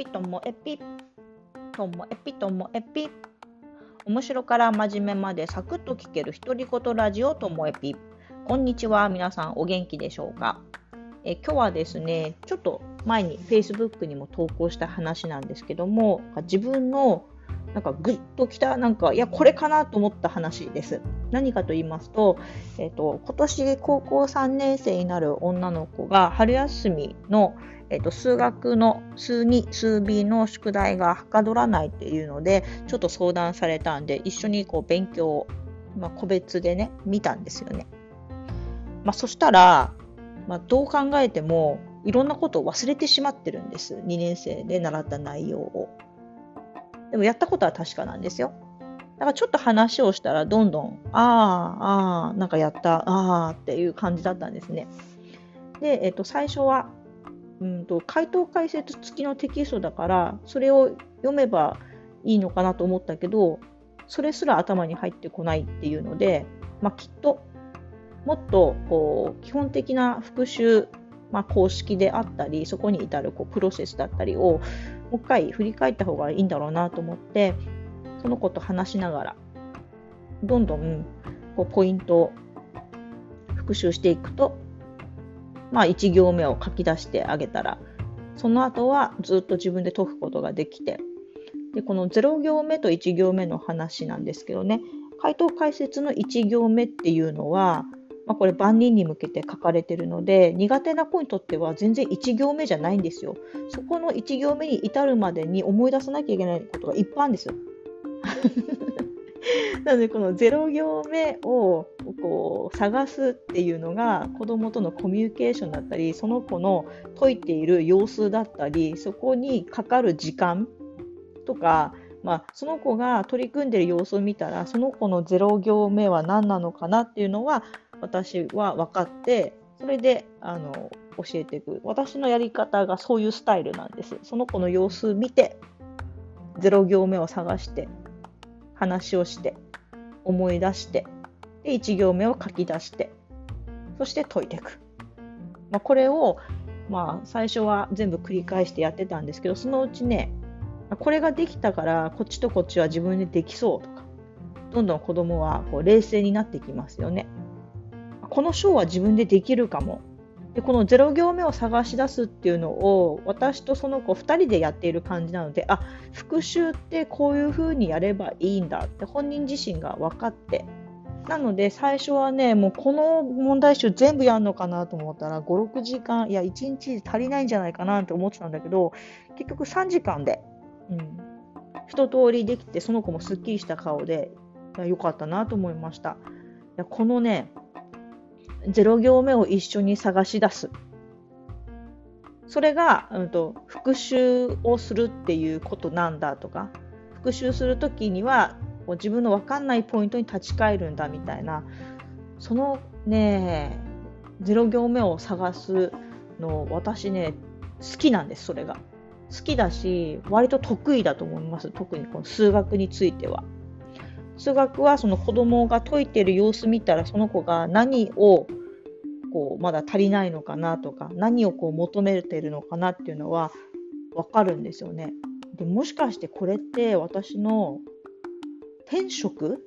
ピともえぴともえぴともえぴ面白から真面目までサクッと聞ける独り言ラジオともえぴこんにちは皆さんお元気でしょうか。え今日はですねちょっと前に Facebook にも投稿した話なんですけども自分のなんかグッときた、なんか、いや、これかなと思った話です。何かと言いますと、えっ、ー、と、今年高校3年生になる女の子が春休みの、えっ、ー、と、数学の数2、数 B の宿題がはかどらないっていうので、ちょっと相談されたんで、一緒にこう勉強を、まあ、個別でね、見たんですよね。まあ、そしたら、まあ、どう考えても、いろんなことを忘れてしまってるんです。2年生で習った内容を。でもやったことは確かなんですよ。だからちょっと話をしたらどんどん、ああ、ああ、なんかやった、ああっていう感じだったんですね。で、えっと、最初は、うんと、回答解説付きのテキストだから、それを読めばいいのかなと思ったけど、それすら頭に入ってこないっていうので、まあ、きっと、もっとこう基本的な復習、まあ、公式であったり、そこに至るこうプロセスだったりをもう一回振り返った方がいいんだろうなと思ってその子と話しながらどんどんこうポイントを復習していくとまあ1行目を書き出してあげたらその後はずっと自分で解くことができてでこの0行目と1行目の話なんですけどね回答解説の1行目っていうのはまあ、これ万人に向けて書かれてるので苦手な子にとっては全然1行目じゃないんですよ。そこの1行目に至るまでに思い出さなきゃいけないことがいっぱいあるんですよ。なのでこの0行目をこう探すっていうのが子どもとのコミュニケーションだったりその子の解いている様子だったりそこにかかる時間とかまあ、その子が取り組んでいる様子を見たらその子の0行目は何なのかなっていうのは私は分かってそれであの教えていく。私のやり方がそういうスタイルなんですその子の様子見て0行目を探して話をして思い出してで1行目を書き出してそして解いていく、まあ、これをまあ最初は全部繰り返してやってたんですけどそのうちねこれができたからこっちとこっちは自分でできそうとかどんどん子供はこう冷静になってきますよね。この章は自分でできるかも。でこの0行目を探し出すっていうのを私とその子2人でやっている感じなのであ復習ってこういう風にやればいいんだって本人自身が分かってなので最初はねもうこの問題集全部やるのかなと思ったら56時間いや1日足りないんじゃないかなって思ってたんだけど結局3時間で、うん、一通りできてその子もすっきりした顔でよかったなと思いました。いやこのね0行目を一緒に探し出す。それが、うんと、復習をするっていうことなんだとか、復習するときにはこう自分の分かんないポイントに立ち返るんだみたいな、そのね、0行目を探すの、私ね、好きなんです、それが。好きだし、割と得意だと思います、特にこの数学については。数学はその子供が解いてる様子見たらその子が何をこうまだ足りないのかなとか何をこう求めてるのかなっていうのは分かるんですよね。でもしかしてこれって私の天職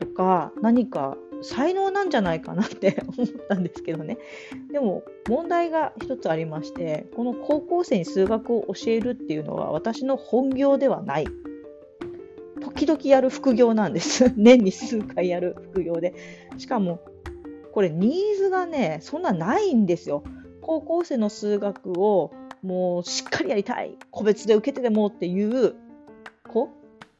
とか何か才能なんじゃないかなって 思ったんですけどね。でも問題が一つありましてこの高校生に数学を教えるっていうのは私の本業ではない。時々やる副業なんです。年に数回やる副業で。しかも、これニーズがね、そんなないんですよ。高校生の数学をもうしっかりやりたい。個別で受けてでもっていう子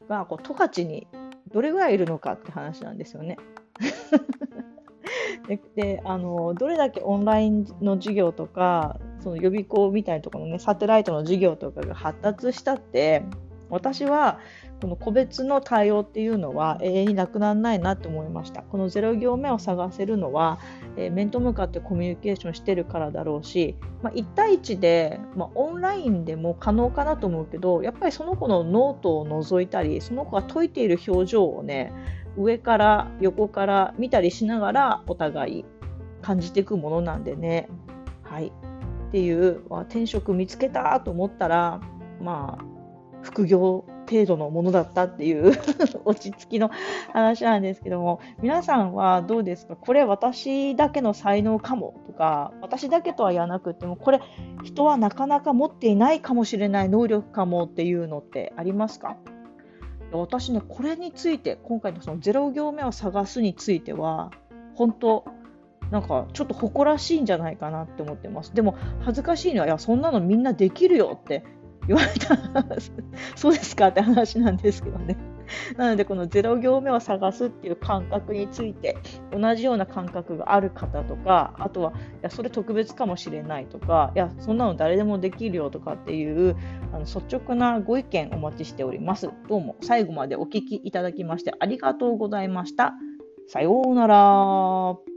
がこう十勝にどれぐらいいるのかって話なんですよね。でであのどれだけオンラインの授業とかその予備校みたいなところのねサテライトの授業とかが発達したって私はこの個別の対応っていうのは永遠になくならないなと思いました。この0行目を探せるのは、えー、面と向かってコミュニケーションしてるからだろうし、まあ、1対1で、まあ、オンラインでも可能かなと思うけどやっぱりその子のノートを覗いたりその子が解いている表情をね上から横から見たりしながらお互い感じていくものなんでね。はいっていう転職見つけたと思ったらまあ、副業程度のものだったっていう 落ち着きの話なんですけども、皆さんはどうですか？これ私だけの才能かもとか、私だけとは言わなくても、これ人はなかなか持っていないかもしれない能力かもっていうのってありますか？私ね、これについて、今回のその0行目を探すについては、本当、なんかちょっと誇らしいんじゃないかなって思ってます。でも恥ずかしいのは、いや、そんなのみんなできるよって言われた そうですかって話なんですけどね。なので、この0行目を探すっていう感覚について、同じような感覚がある方とか、あとは、いや、それ特別かもしれないとか、いや、そんなの誰でもできるよとかっていう、あの率直なご意見お待ちしております。どうも最後までお聞きいただきましてありがとうございました。さようなら。